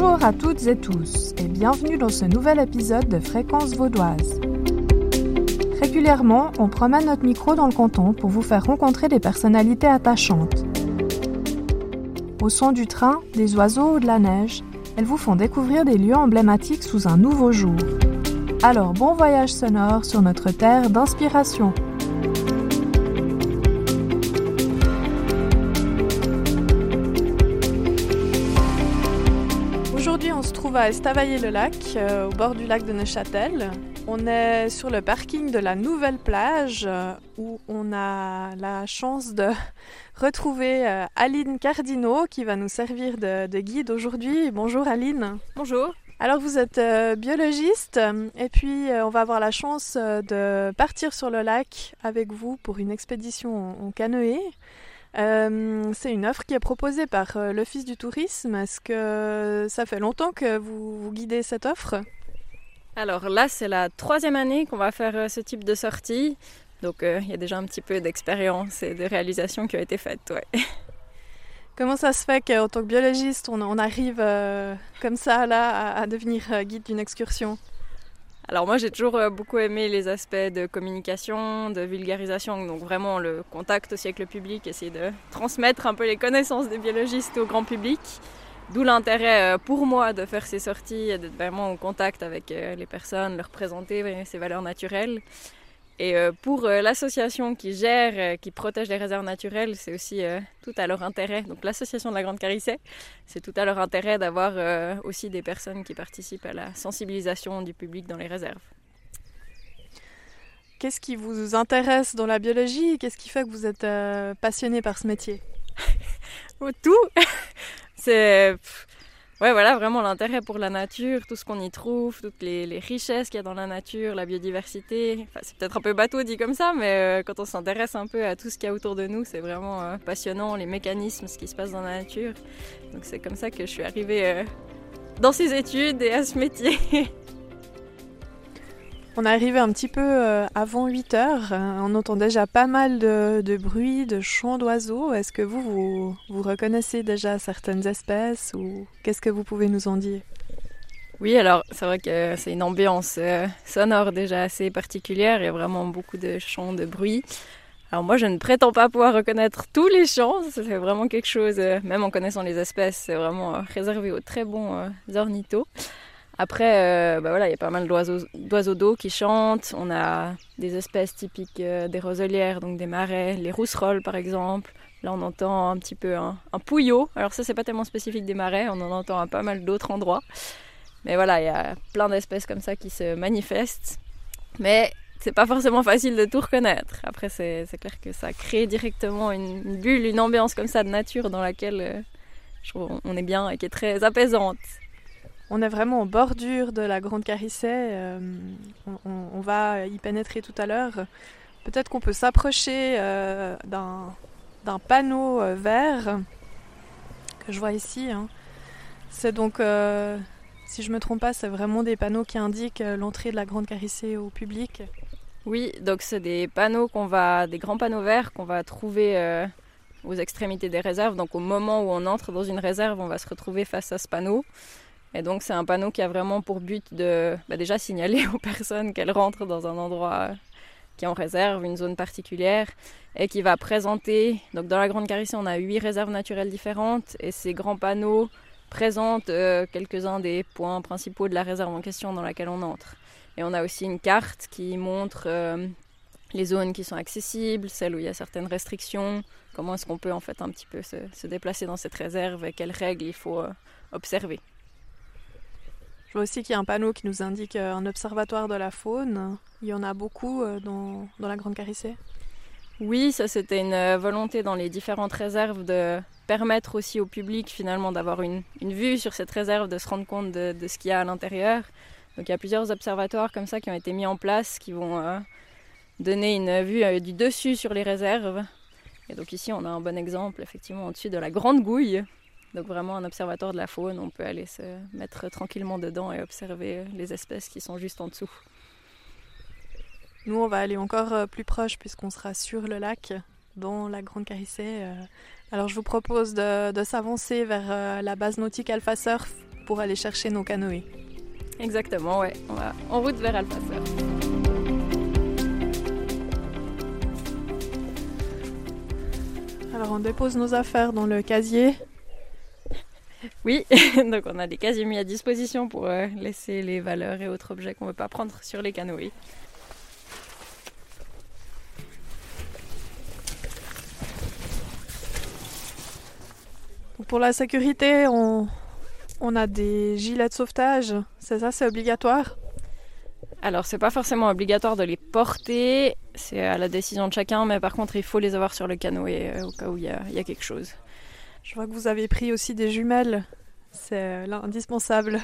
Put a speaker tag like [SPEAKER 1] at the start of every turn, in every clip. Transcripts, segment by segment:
[SPEAKER 1] Bonjour à toutes et tous et bienvenue dans ce nouvel épisode de Fréquence Vaudoise. Régulièrement, on promène notre micro dans le canton pour vous faire rencontrer des personnalités attachantes. Au son du train, des oiseaux ou de la neige, elles vous font découvrir des lieux emblématiques sous un nouveau jour. Alors bon voyage sonore sur notre terre d'inspiration. Trouve à Estavayer-le-Lac, euh, au bord du lac de Neuchâtel. On est sur le parking de la nouvelle plage euh, où on a la chance de retrouver euh, Aline Cardino qui va nous servir de, de guide aujourd'hui. Bonjour Aline.
[SPEAKER 2] Bonjour.
[SPEAKER 1] Alors vous êtes biologiste et puis on va avoir la chance de partir sur le lac avec vous pour une expédition en, en canoë. Euh, c'est une offre qui est proposée par euh, l'Office du tourisme. Est-ce que ça fait longtemps que vous, vous guidez cette offre?
[SPEAKER 2] Alors là, c'est la troisième année qu'on va faire euh, ce type de sortie. Donc euh, il y a déjà un petit peu d'expérience et de réalisation qui ont été faites. Ouais.
[SPEAKER 1] Comment ça se fait qu'en tant que biologiste, on, on arrive euh, comme ça là à, à devenir guide d'une excursion?
[SPEAKER 2] Alors moi, j'ai toujours euh, beaucoup aimé les aspects de communication, de vulgarisation, donc vraiment le contact aussi avec le public, essayer de transmettre un peu les connaissances des biologistes au grand public. D'où l'intérêt euh, pour moi de faire ces sorties et d'être vraiment en contact avec euh, les personnes, leur présenter ces valeurs naturelles. Et euh, pour euh, l'association qui gère, euh, qui protège les réserves naturelles, c'est aussi tout à leur intérêt. Donc l'association de la Grande Carissée, c'est tout à leur intérêt d'avoir aussi des personnes qui participent à la sensibilisation du public dans les réserves.
[SPEAKER 1] Qu'est-ce qui vous intéresse dans la biologie Qu'est-ce qui fait que vous êtes passionné par ce métier?
[SPEAKER 2] Tout C'est ouais, voilà, vraiment l'intérêt pour la nature, tout ce qu'on y trouve, toutes les, richesses qu'il y a dans la nature, la biodiversité. C'est peut-être un peu bateau dit comme ça, mais euh, quand on s'intéresse un peu à tout ce qu'il y a autour de nous, c'est vraiment euh, passionnant, les mécanismes, ce qui se passe dans la nature. Donc c'est comme ça que je suis arrivée euh, dans ces études et à ce métier.
[SPEAKER 1] On est arrivé un petit peu euh, avant 8 heures. Euh, On entend déjà pas mal de, de bruit, de chants d'oiseaux. Est-ce que vous, vous, reconnaissez déjà certaines espèces ou qu'est-ce que vous pouvez nous en dire?
[SPEAKER 2] Oui, alors c'est vrai que c'est une ambiance euh, sonore déjà assez particulière. Il y a vraiment beaucoup de chants, de bruit. Alors moi, je ne prétends pas pouvoir reconnaître tous les chants. C'est vraiment quelque chose, même en connaissant les espèces, c'est vraiment réservé aux très bons ornithos. Après, euh, bah voilà, il y a pas mal d'oiseaux d'eau qui chantent. On a des espèces typiques euh, des roselières, donc des marais, les rousserolles par exemple. Là, on entend un petit peu un, pouillot. Alors ça, c'est pas tellement spécifique des marais. On en entend à pas mal d'autres endroits. Mais voilà, il y a plein d'espèces comme ça qui se manifestent. Mais c'est pas forcément facile de tout reconnaître. Après, c'est clair que ça crée directement une, une bulle, une ambiance comme ça de nature dans laquelle euh, je trouve on est bien et qui est très apaisante.
[SPEAKER 1] On est vraiment en bordure de la Grande Carissée. euh, on, va y pénétrer tout à l'heure. Peut-être qu'on peut s'approcher euh, d'un panneau euh, vert que je vois ici. hein. C'est donc, si je me trompe pas, c'est vraiment des panneaux qui indiquent l'entrée de la Grande Carissée au public.
[SPEAKER 2] Oui, donc c'est des panneaux qu'on va, des grands panneaux verts qu'on va trouver aux extrémités des réserves. Donc au moment où on entre dans une réserve, on va se retrouver face à ce panneau. Et donc c'est un panneau qui a vraiment pour but de bah, déjà signaler aux personnes qu'elles rentrent dans un endroit euh, qui est en réserve, une zone particulière, et qui va présenter. Donc dans la Grande Carissée, on a huit réserves naturelles différentes, et ces grands panneaux présentent euh, quelques-uns des points principaux de la réserve en question dans laquelle on entre. Et on a aussi une carte qui montre euh, les zones qui sont accessibles, celles où il y a certaines restrictions, comment est-ce qu'on peut en fait un petit peu se, déplacer dans cette réserve et quelles règles il faut observer.
[SPEAKER 1] Je vois aussi qu'il y a un panneau qui nous indique euh, un observatoire de la faune. Il y en a beaucoup euh, dans, la Grande Carissée.
[SPEAKER 2] Oui, ça c'était une euh, volonté dans les différentes réserves de permettre aussi au public finalement d'avoir une, vue sur cette réserve, de se rendre compte de, ce qu'il y a à l'intérieur. Donc il y a plusieurs observatoires comme ça qui ont été mis en place qui vont donner une vue du dessus sur les réserves. Et donc ici on a un bon exemple effectivement au-dessus de la Grande Gouille. Donc vraiment un observatoire de la faune, on peut aller se mettre tranquillement dedans et observer euh, les espèces qui sont juste en dessous.
[SPEAKER 1] Nous, on va aller encore euh, plus proche puisqu'on sera sur le lac, dans la Grande Carissée. euh. Alors, je vous propose de, de s'avancer vers la base nautique Alpha Surf pour aller chercher nos canoës.
[SPEAKER 2] Exactement, ouais. On va en route vers Alphasseur.
[SPEAKER 1] Alors on dépose nos affaires dans le casier.
[SPEAKER 2] Oui, donc on a des casiers mis à disposition pour euh, laisser les valeurs et autres objets qu'on ne veut pas prendre sur les canoës.
[SPEAKER 1] Pour la sécurité, on, on a des gilets de sauvetage. C'est ça, c'est obligatoire?
[SPEAKER 2] Alors, c'est pas forcément obligatoire de les porter, c'est à la décision de chacun, mais par contre, il faut les avoir sur le canoë euh, au cas où il y, a quelque chose.
[SPEAKER 1] Je vois que vous avez pris aussi des jumelles, c'est euh, indispensable.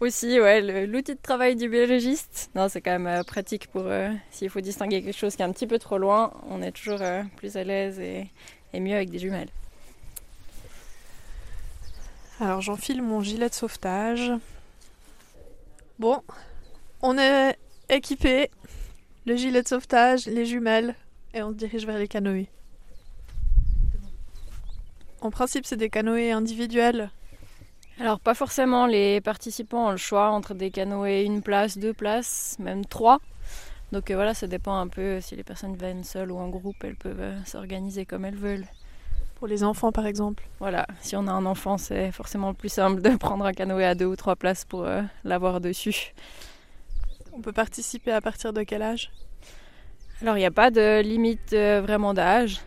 [SPEAKER 2] Aussi, ouais, l'outil de travail du biologiste. Non, c'est quand même euh, pratique pour s'il faut distinguer quelque chose qui est un petit peu trop loin, on est toujours plus à l'aise et, et mieux avec des jumelles.
[SPEAKER 1] Alors j'enfile mon gilet de sauvetage. Bon, on est équipé, le gilet de sauvetage, les jumelles, et on se dirige vers les canoës. En principe, c'est des canoës individuels.
[SPEAKER 2] Alors pas forcément, les participants ont le choix entre des canoës une place, deux places, même trois. Donc euh, voilà, ça dépend un peu si les personnes viennent seules ou en groupe, elles peuvent euh, s'organiser comme elles veulent.
[SPEAKER 1] Pour les enfants par exemple
[SPEAKER 2] Voilà, si on a un enfant, c'est forcément plus simple de prendre un canoë à deux ou trois places pour euh, l'avoir dessus.
[SPEAKER 1] On peut participer à partir de quel âge?
[SPEAKER 2] Alors, il n'y a pas de limite vraiment d'âge.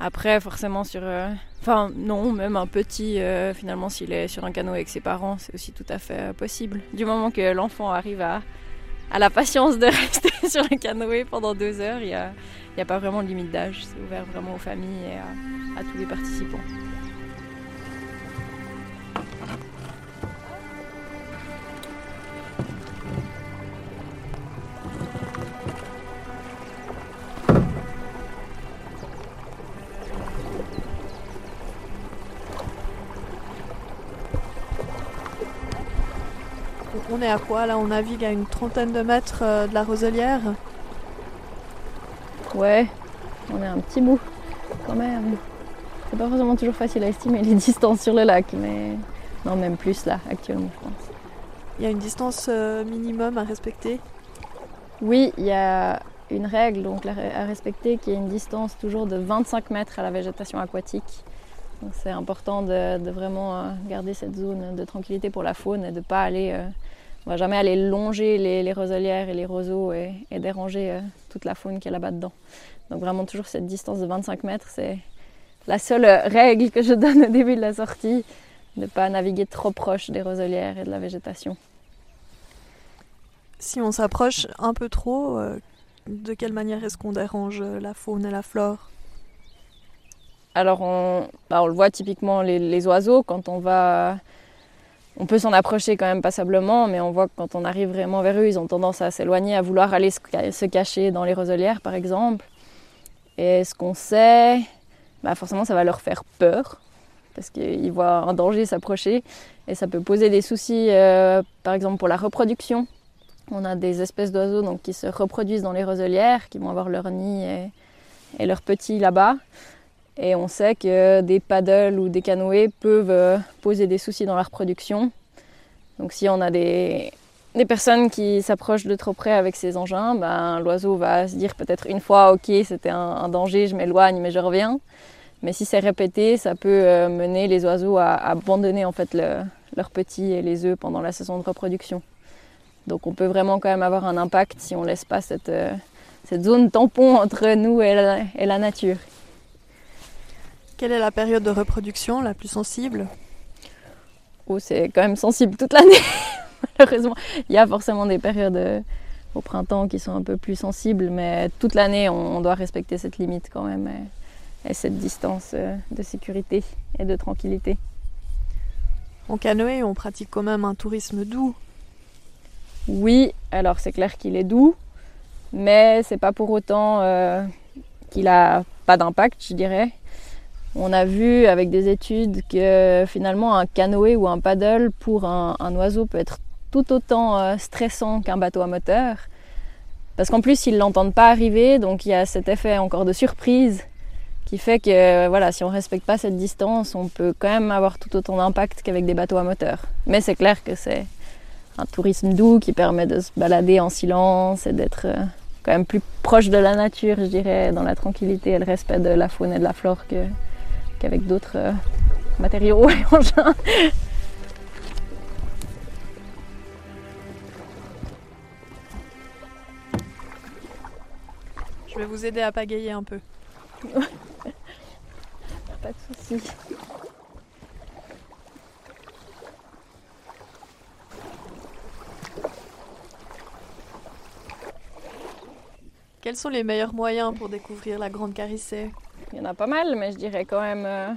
[SPEAKER 2] Après, forcément, sur. Euh, enfin, non, même un petit, euh, finalement, s'il est sur un canoë avec ses parents, c'est aussi tout à fait possible. Du moment que l'enfant arrive à, à la patience de rester sur le canoë pendant deux heures, il n'y a, a, pas vraiment de limite d'âge. C'est ouvert vraiment aux familles et à tous les participants.
[SPEAKER 1] On est à quoi là On navigue à une trentaine de mètres euh, de la Roselière?
[SPEAKER 2] Ouais, on est un petit bout quand même. C'est pas forcément toujours facile à estimer les distances sur le lac, mais non, même plus là actuellement, je pense.
[SPEAKER 1] Il y a une distance euh, minimum à respecter?
[SPEAKER 2] Oui, il y a une règle donc, à respecter qui est une distance toujours de 25 mètres à la végétation aquatique. C'est important de, vraiment euh, garder cette zone de tranquillité pour la faune et de ne pas aller on va jamais aller longer les, roselières et les roseaux et, déranger euh, toute la faune qui est là-bas dedans. Donc vraiment toujours cette distance de 25 mètres, c'est la seule règle que je donne au début de la sortie, ne pas naviguer trop proche des roselières et de la végétation.
[SPEAKER 1] Si on s'approche un peu trop, euh, de quelle manière est-ce qu'on dérange euh, la faune et la flore?
[SPEAKER 2] Alors on, bah, on, le voit typiquement les, les oiseaux quand on va on peut s'en approcher quand même passablement, mais on voit que quand on arrive vraiment vers eux, ils ont tendance à s'éloigner, à vouloir aller se cacher dans les roselières, par exemple. Et ce qu'on sait, bah forcément, ça va leur faire peur, parce qu'ils voient un danger s'approcher, et ça peut poser des soucis, euh, par exemple, pour la reproduction. On a des espèces d'oiseaux qui se reproduisent dans les roselières, qui vont avoir leur nid et, et leurs petits là-bas. Et on sait que des paddles ou des canoës peuvent euh, poser des soucis dans la reproduction. Donc si on a des, personnes qui s'approchent de trop près avec ces engins, ben, l'oiseau va se dire peut-être une fois, ok, c'était un, danger, je m'éloigne, mais je reviens. Mais si c'est répété, ça peut euh, mener les oiseaux à, abandonner en fait leurs petits et les œufs pendant la saison de reproduction. Donc on peut vraiment quand même avoir un impact si on ne laisse pas euh, cette zone tampon entre nous et la nature.
[SPEAKER 1] Quelle est la période de reproduction la plus sensible?
[SPEAKER 2] Oh, c'est quand même sensible toute l'année, malheureusement. Il y a forcément des périodes euh, au printemps qui sont un peu plus sensibles, mais toute l'année, on, doit respecter cette limite quand même et, cette distance euh, de sécurité et de tranquillité.
[SPEAKER 1] En canoë, on pratique quand même un tourisme doux.
[SPEAKER 2] Oui, alors c'est clair qu'il est doux, mais c'est pas pour autant euh, qu'il a pas d'impact, je dirais. On a vu avec des études que finalement un canoë ou un paddle pour un, oiseau peut être tout autant euh, stressant qu'un bateau à moteur. Parce qu'en plus, ils ne l'entendent pas arriver, donc il y a cet effet encore de surprise qui fait que voilà, si on ne respecte pas cette distance, on peut quand même avoir tout autant d'impact qu'avec des bateaux à moteur. Mais c'est clair que c'est un tourisme doux qui permet de se balader en silence et d'être euh, quand même plus proche de la nature, je dirais, dans la tranquillité et le respect de la faune et de la flore qu'avec d'autres euh, matériaux et engins.
[SPEAKER 1] Je vais vous aider à pagayer un peu.
[SPEAKER 2] Pas de soucis.
[SPEAKER 1] Quels sont les meilleurs moyens pour découvrir la Grande Carissée?
[SPEAKER 2] Il y en a pas mal, mais je dirais quand même euh,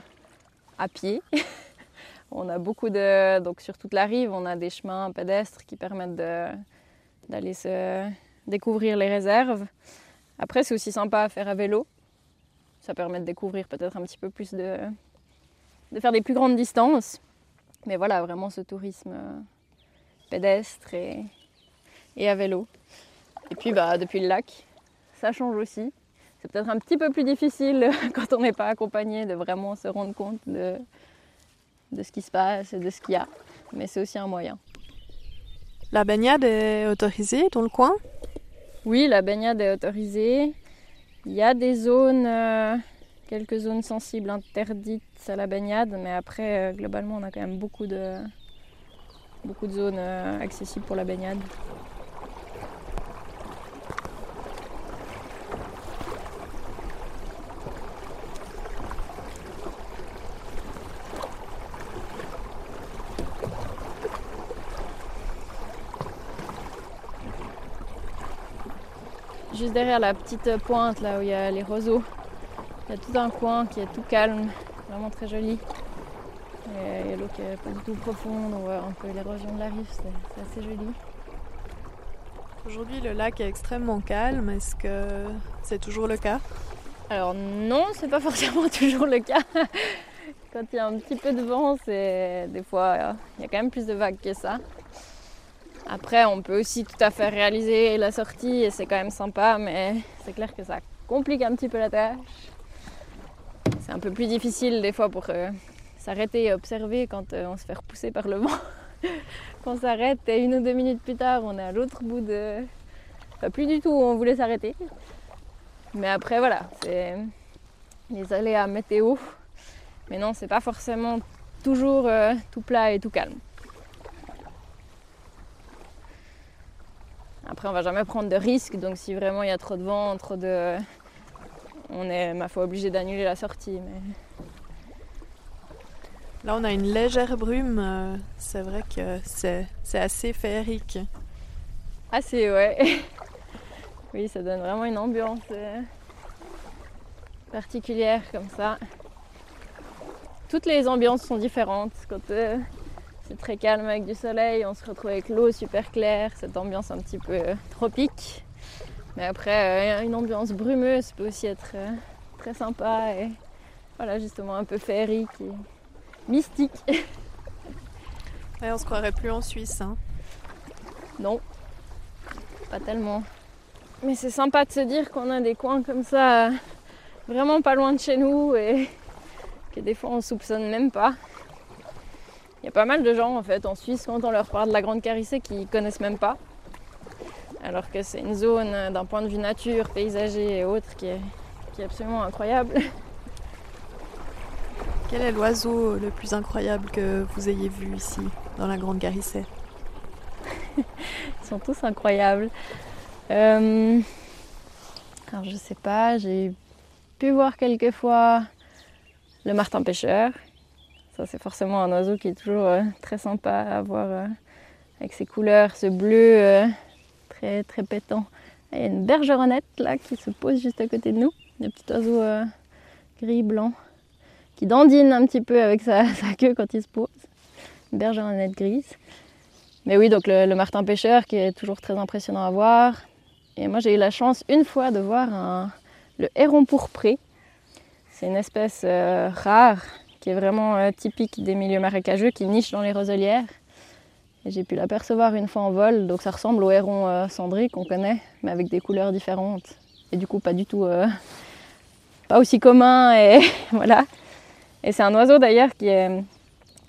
[SPEAKER 2] à pied. on a beaucoup de. Donc sur toute la rive, on a des chemins pédestres qui permettent d'aller se découvrir les réserves. Après, c'est aussi sympa à faire à vélo. Ça permet de découvrir peut-être un petit peu plus de. de faire des plus grandes distances. Mais voilà, vraiment ce tourisme euh, pédestre et, et à vélo. Et puis bah, depuis le lac, ça change aussi. C'est peut-être un petit peu plus difficile quand on n'est pas accompagné de vraiment se rendre compte de, de ce qui se passe et de ce qu'il y a. Mais c'est aussi un moyen.
[SPEAKER 1] La baignade est autorisée dans le coin?
[SPEAKER 2] Oui, la baignade est autorisée. Il y a des zones, euh, quelques zones sensibles interdites à la baignade, mais après, euh, globalement, on a quand même beaucoup de, beaucoup de zones euh, accessibles pour la baignade. Juste derrière la petite pointe là où il y a les roseaux, il y a tout un coin qui est tout calme, vraiment très joli. Il y a l'eau qui est pas du tout profonde, on voit un peu l'érosion de la rive, c'est assez joli.
[SPEAKER 1] Aujourd'hui le lac est extrêmement calme, est-ce que c'est toujours le cas?
[SPEAKER 2] Alors non, c'est pas forcément toujours le cas. Quand il y a un petit peu de vent, c'est des fois il y a quand même plus de vagues que ça. Après, on peut aussi tout à fait réaliser la sortie et c'est quand même sympa, mais c'est clair que ça complique un petit peu la tâche. C'est un peu plus difficile des fois pour euh, s'arrêter et observer quand euh, on se fait repousser par le vent. quand on s'arrête et une ou deux minutes plus tard, on est à l'autre bout de. Pas plus du tout où on voulait s'arrêter. Mais après, voilà, c'est les aléas météo. Mais non, c'est pas forcément toujours euh, tout plat et tout calme. Après, on va jamais prendre de risques, donc si vraiment il y a trop de vent, trop de. On est, ma foi, obligé d'annuler la sortie. Mais...
[SPEAKER 1] Là, on a une légère brume. Euh, c'est vrai que c'est, assez féerique.
[SPEAKER 2] Assez, ouais. oui, ça donne vraiment une ambiance euh, particulière comme ça. Toutes les ambiances sont différentes. Quand euh, c'est très calme avec du soleil, on se retrouve avec l'eau super claire, cette ambiance un petit peu tropique. Mais après, euh, une ambiance brumeuse peut aussi être euh, très sympa et voilà, justement un peu féerique et mystique.
[SPEAKER 1] Ouais, on se croirait plus en Suisse. Hein.
[SPEAKER 2] Non, pas tellement. Mais c'est sympa de se dire qu'on a des coins comme ça, vraiment pas loin de chez nous et que des fois on soupçonne même pas. Il y a pas mal de gens en fait en Suisse quand on leur parle de la Grande Carissée qui connaissent même pas. Alors que c'est une zone euh, d'un point de vue nature, paysager et autres qui est, qui est absolument incroyable.
[SPEAKER 1] Quel est l'oiseau le plus incroyable que vous ayez vu ici, dans la Grande Carissée?
[SPEAKER 2] Ils sont tous incroyables. Euh... Alors je sais pas, j'ai pu voir quelques fois le martin pêcheur, c'est forcément un oiseau qui est toujours euh, très sympa à voir euh, avec ses couleurs, ce bleu euh, très, très pétant. Il y a une bergeronnette là qui se pose juste à côté de nous. Un petit oiseau gris-blanc qui dandine un petit peu avec sa, queue quand il se pose. Une bergeronnette grise. Mais oui, donc le, martin pêcheur qui est toujours très impressionnant à voir. Et moi, j'ai eu la chance une fois de voir le héron pourpré. C'est une espèce rare qui est vraiment euh, typique des milieux marécageux, qui niche dans les roselières. J'ai pu l'apercevoir une fois en vol, donc ça ressemble au héron euh, cendré qu'on connaît, mais avec des couleurs différentes. Et du coup, pas du tout euh, pas aussi commun et voilà. Et c'est un oiseau d'ailleurs qui est,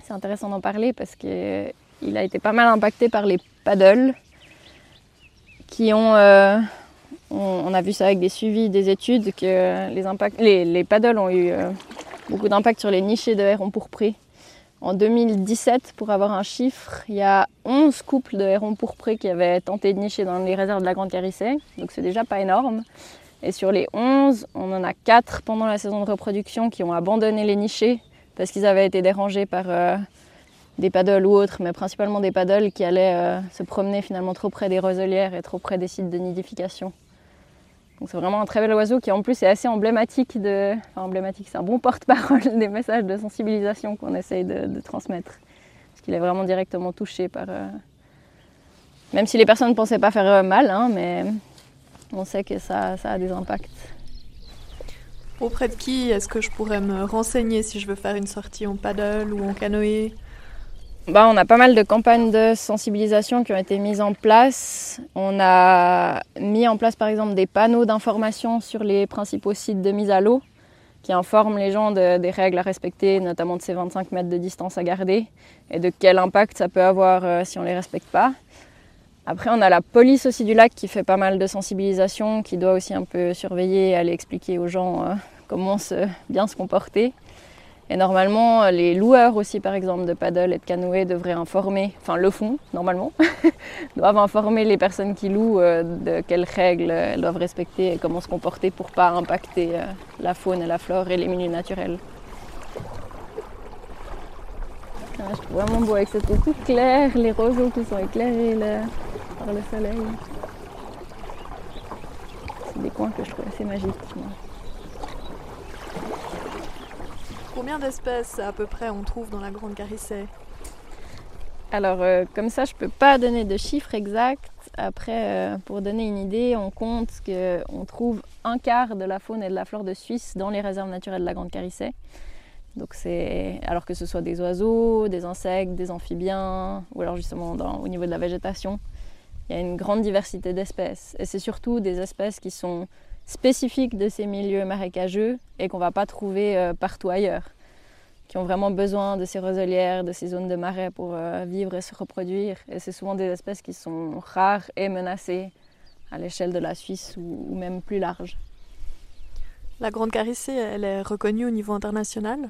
[SPEAKER 2] c'est intéressant d'en parler parce qu'il a été pas mal impacté par les paddles qui ont, on, a vu ça avec des suivis, des études que les, impacts, les, les paddles ont eu beaucoup d'impact sur les nichés de hérons pourprés. En 2017, pour avoir un chiffre, il y a 11 couples de hérons pourprés qui avaient tenté de nicher dans les réserves de la Grande Carissée, donc c'est déjà pas énorme. Et sur les 11, on en a 4 pendant la saison de reproduction qui ont abandonné les nichés parce qu'ils avaient été dérangés par euh, des paddles ou autres, mais principalement des paddles qui allaient euh, se promener finalement trop près des roselières et trop près des sites de nidification. C'est vraiment un très bel oiseau qui en plus est assez emblématique de... Enfin emblématique, c'est un bon porte-parole des messages de sensibilisation qu'on essaye de, transmettre. Parce qu'il est vraiment directement touché par... Euh, même si les personnes ne pensaient pas faire mal, hein, mais on sait que ça, a des impacts.
[SPEAKER 1] Auprès de qui est-ce que je pourrais me renseigner si je veux faire une sortie en paddle ou en canoë?
[SPEAKER 2] Bah, on a pas mal de campagnes de sensibilisation qui ont été mises en place. On a mis en place par exemple des panneaux d'information sur les principaux sites de mise à l'eau qui informent les gens des règles à respecter, notamment de ces 25 mètres de distance à garder et de quel impact ça peut avoir euh, si on ne les respecte pas. Après, on a la police aussi du lac qui fait pas mal de sensibilisation, qui doit aussi un peu surveiller et aller expliquer aux gens euh, comment bien se comporter. Et normalement, les loueurs aussi, par exemple, de paddle et de canoë devraient informer, enfin le font normalement, doivent informer les personnes qui louent euh, de quelles règles elles doivent respecter et comment se comporter pour pas impacter euh, la faune et la flore et les milieux naturels. Ah, je trouve vraiment beau avec cette eau claire, les roseaux qui sont éclairés par le soleil. C'est des coins que je trouve assez magiques.
[SPEAKER 1] Combien d'espèces à peu près on trouve dans la Grande Carissée
[SPEAKER 2] Alors euh, comme ça je peux pas donner de chiffres exacts. Après euh, pour donner une idée on compte qu'on trouve un quart de la faune et de la flore de Suisse dans les réserves naturelles de la Grande Carissée. Donc c'est alors que ce soit des oiseaux, des insectes, des amphibiens ou alors justement au niveau de la végétation. Il y a une grande diversité d'espèces. Et c'est surtout des espèces qui sont spécifiques de ces milieux marécageux et qu'on ne va pas trouver euh, partout ailleurs, qui ont vraiment besoin de ces roselières, de ces zones de marais pour euh, vivre et se reproduire. Et c'est souvent des espèces qui sont rares et menacées à l'échelle de la Suisse ou, même plus large.
[SPEAKER 1] La Grande Carissée, elle est reconnue au niveau international?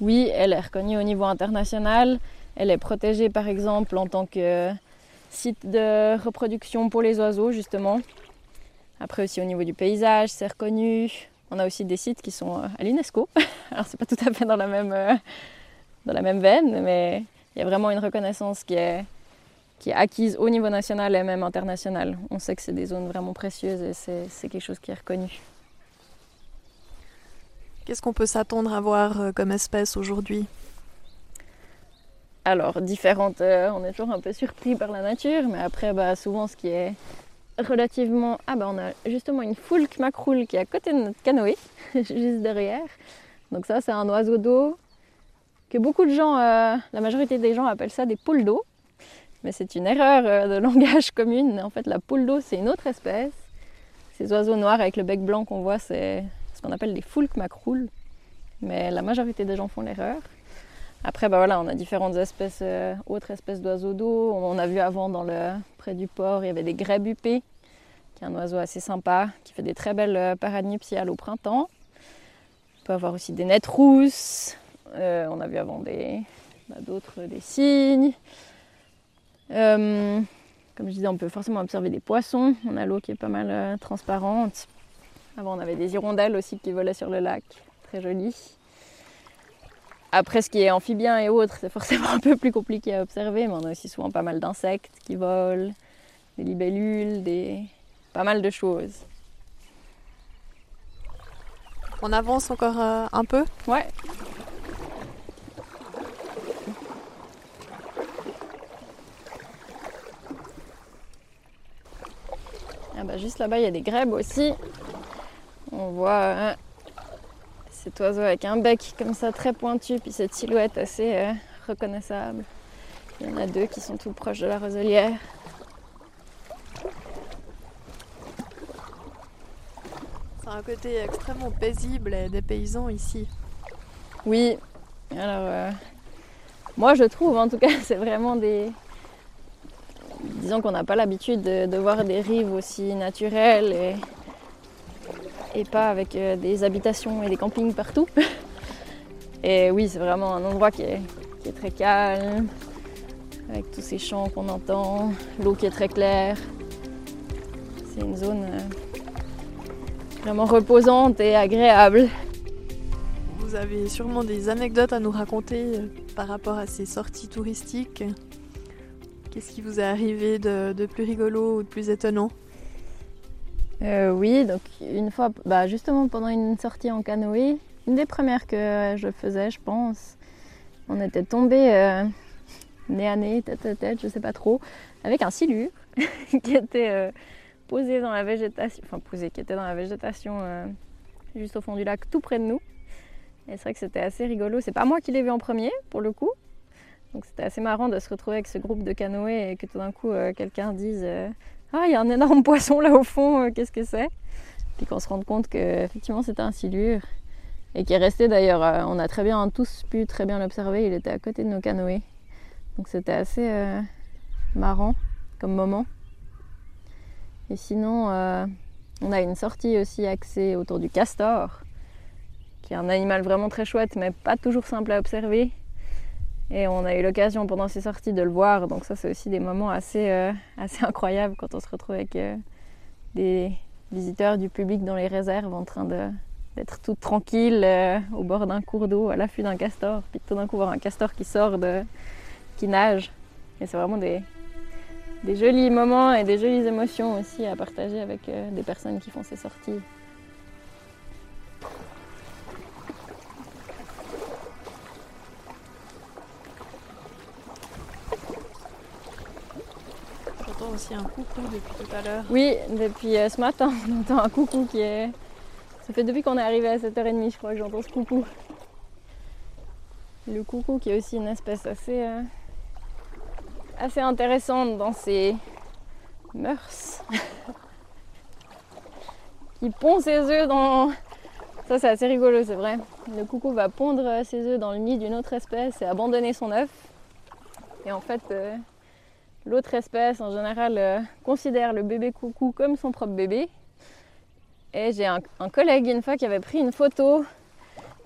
[SPEAKER 2] Oui, elle est reconnue au niveau international. Elle est protégée par exemple en tant que site de reproduction pour les oiseaux justement. Après aussi au niveau du paysage, c'est reconnu. On a aussi des sites qui sont euh, à l'UNESCO. Alors c'est pas tout à fait dans la même, euh, dans la même veine, mais il y a vraiment une reconnaissance qui est, qui est acquise au niveau national et même international. On sait que c'est des zones vraiment précieuses et c'est quelque chose qui est reconnu.
[SPEAKER 1] Qu'est-ce qu'on peut s'attendre à voir euh, comme espèce aujourd'hui?
[SPEAKER 2] Alors, différentes, euh, on est toujours un peu surpris par la nature, mais après, bah, souvent, ce qui est relativement. Ah, bah, on a justement une foulque macroule qui est à côté de notre canoë, juste derrière. Donc, ça, c'est un oiseau d'eau que beaucoup de gens, euh, la majorité des gens appellent ça des poules d'eau. Mais c'est une erreur euh, de langage commune. En fait, la poule d'eau, c'est une autre espèce. Ces oiseaux noirs avec le bec blanc qu'on voit, c'est ce qu'on appelle des foulques macroules. Mais la majorité des gens font l'erreur. Après, bah on a différentes espèces, euh, autres espèces d'oiseaux d'eau. On a vu avant, près du port, il y avait des grèbes huppées, qui est un oiseau assez sympa, qui fait des très belles euh, parades nuptiales au printemps. On peut avoir aussi des nettes rousses. Euh, on a vu avant des, bah, d'autres, des cygnes. comme je disais, on peut forcément observer des poissons. On a l'eau qui est pas mal transparente. Avant, on avait des hirondelles aussi qui volaient sur le lac, très jolies. Après, ce qui est amphibien et autres, c'est forcément un peu plus compliqué à observer, mais on a aussi souvent pas mal d'insectes qui volent, des libellules, des... pas mal de choses.
[SPEAKER 1] On avance encore euh, un peu?
[SPEAKER 2] Ouais. Ah bah juste là-bas, il y a des grèbes aussi. On voit hein, cet oiseau avec un bec comme ça très pointu, puis cette silhouette assez euh, reconnaissable. Il y en a deux qui sont tout proches de la
[SPEAKER 1] C'est C'est un côté extrêmement paisible et des paysans ici.
[SPEAKER 2] Oui, alors euh, moi je trouve en tout cas c'est vraiment des... Disons qu'on n'a pas l'habitude de, voir des rives aussi naturelles et, et pas avec euh, des habitations et des campings partout. Et oui, c'est vraiment un endroit qui est, très calme, avec tous ces chants qu'on entend, l'eau qui est très claire. C'est une zone euh, vraiment reposante et agréable.
[SPEAKER 1] Vous avez sûrement des anecdotes à nous raconter euh, par rapport à ces sorties touristiques. Qu'est-ce qui vous est arrivé de, plus rigolo ou de plus étonnant?
[SPEAKER 2] Euh, Oui, donc une fois, bah justement pendant une sortie en canoë, une des premières que je faisais, je pense, on était tombé nez à nez, tête à tête, je sais pas trop, avec un silure qui était euh, posé dans la végétation, enfin posé, qui était dans la végétation euh, juste au fond du lac, tout près de nous. Et c'est vrai que c'était assez rigolo. C'est pas moi qui l'ai vu en premier, pour le coup. Donc c'était assez marrant de se retrouver avec ce groupe de canoës et que tout d'un coup euh, quelqu'un dise Ah, il y a un énorme poisson là au fond, qu'est-ce que c'est? Puis qu'on se rende compte qu'effectivement c'était un silure. Et qui est resté d'ailleurs, on a très bien tous pu très bien l'observer, il était à côté de nos canoës. Donc c'était assez euh, marrant comme moment. Et sinon, euh, on a une sortie aussi axée autour du castor, qui est un animal vraiment très chouette, mais pas toujours simple à observer. Et on a eu l'occasion pendant ces sorties de le voir, donc ça c'est aussi des moments assez, euh, assez incroyables quand on se retrouve avec des visiteurs du public dans les réserves en train d'être tout tranquille au bord d'un cours d'eau à l'affût d'un castor, puis tout d'un coup voir un castor qui sort de, qui nagent. Et c'est vraiment des, des jolis moments et des jolies émotions aussi à partager avec euh, des personnes qui font ces sorties.
[SPEAKER 1] Aussi un coucou depuis tout à l'heure.
[SPEAKER 2] Oui, depuis euh, ce matin, on entend un coucou qui est. Ça fait depuis qu'on est arrivé à 7h30, je crois que j'entends ce coucou. Le coucou qui est aussi une espèce assez. Euh, assez intéressante dans ses mœurs. qui pond ses œufs dans. Ça, c'est assez rigolo, c'est vrai. Le coucou va pondre ses œufs dans le nid d'une autre espèce et abandonner son œuf. Et en fait, euh, l'autre espèce, en général, euh, considère le bébé coucou comme son propre bébé. Et j'ai un, collègue une fois qui avait pris une photo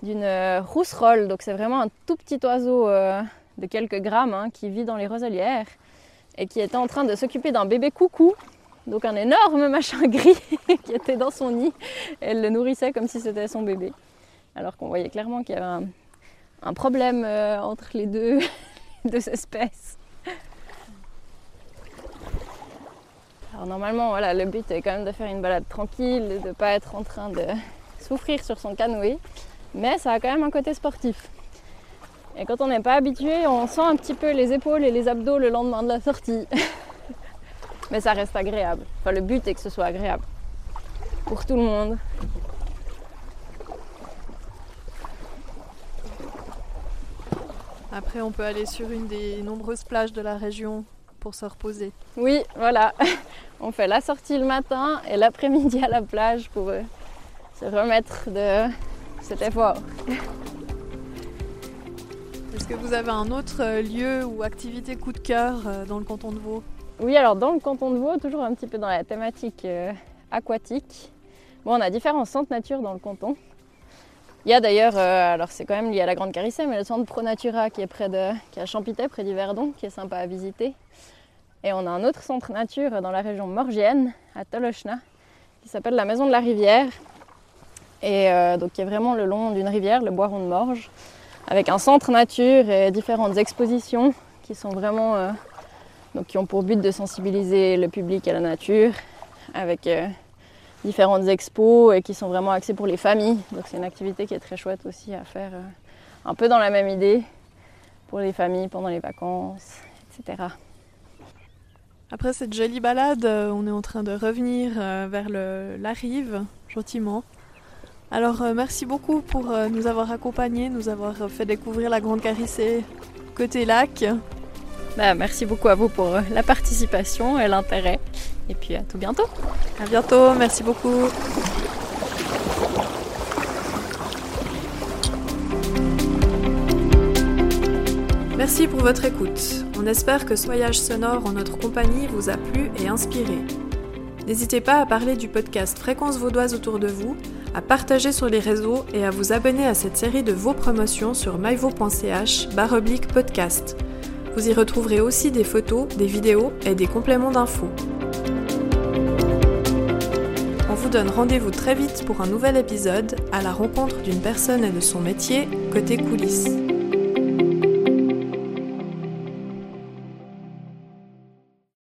[SPEAKER 2] d'une euh, rousserolle. Donc, c'est vraiment un tout petit oiseau de quelques grammes hein, qui vit dans les roselières et qui était en train de s'occuper d'un bébé coucou, donc un énorme machin gris qui était dans son nid. elle le nourrissait comme si c'était son bébé. Alors qu'on voyait clairement qu'il y avait un, problème euh, entre les deux espèces. Alors normalement, voilà, le but est quand même de faire une balade tranquille, de ne pas être en train de souffrir sur son canoë, mais ça a quand même un côté sportif. Et quand on n'est pas habitué, on sent un petit peu les épaules et les abdos le lendemain de la sortie. Mais ça reste agréable. Enfin, le but est que ce soit agréable. Pour tout le monde.
[SPEAKER 1] Après, on peut aller sur une des nombreuses plages de la région pour se reposer.
[SPEAKER 2] Oui, voilà. On fait la sortie le matin et l'après-midi à la plage pour euh, se remettre de cet effort.
[SPEAKER 1] Est-ce que vous avez un autre euh, lieu ou activité coup de cœur euh, dans le canton de Vaud?
[SPEAKER 2] Oui, alors dans le canton de Vaud, toujours un petit peu dans la thématique aquatique. Bon, on a différents centres nature dans le canton. Il y a d'ailleurs, alors c'est quand même lié à la Grande Carissée, mais le centre Pro Natura qui est près de, qui est à Champité, près d'Yverdon, qui est sympa à visiter. Et on a un autre centre nature dans la région morgienne, à Tolochna, qui s'appelle la Maison de la Rivière. Et donc qui est vraiment le long d'une rivière, le Boiron de Morges avec un centre nature et différentes expositions qui sont vraiment euh, donc qui ont pour but de sensibiliser le public à la nature avec euh, différentes expos et qui sont vraiment axées pour les familles. Donc c'est une activité qui est très chouette aussi à faire euh, un peu dans la même idée pour les familles pendant les vacances, etc.
[SPEAKER 1] Après cette jolie balade, on est en train de revenir vers la rive, gentiment. Alors euh, merci beaucoup pour euh, nous avoir accompagnés, nous avoir fait découvrir la Grande Carissée côté lac.
[SPEAKER 2] Bah, merci beaucoup à vous pour euh, la participation et l'intérêt. Et puis à tout bientôt.
[SPEAKER 1] À bientôt, merci beaucoup. Merci pour votre écoute. On espère que ce voyage sonore en notre compagnie vous a plu et inspiré. N'hésitez pas à parler du podcast Fréquence Vaudoise autour de vous, à partager sur les réseaux et à vous abonner à cette série de vos promotions sur myvo.ch podcast. Vous y retrouverez aussi des photos, des vidéos et des compléments d'infos. Donne rendez-vous très vite pour un nouvel épisode à la rencontre d'une personne et de son métier côté coulisses.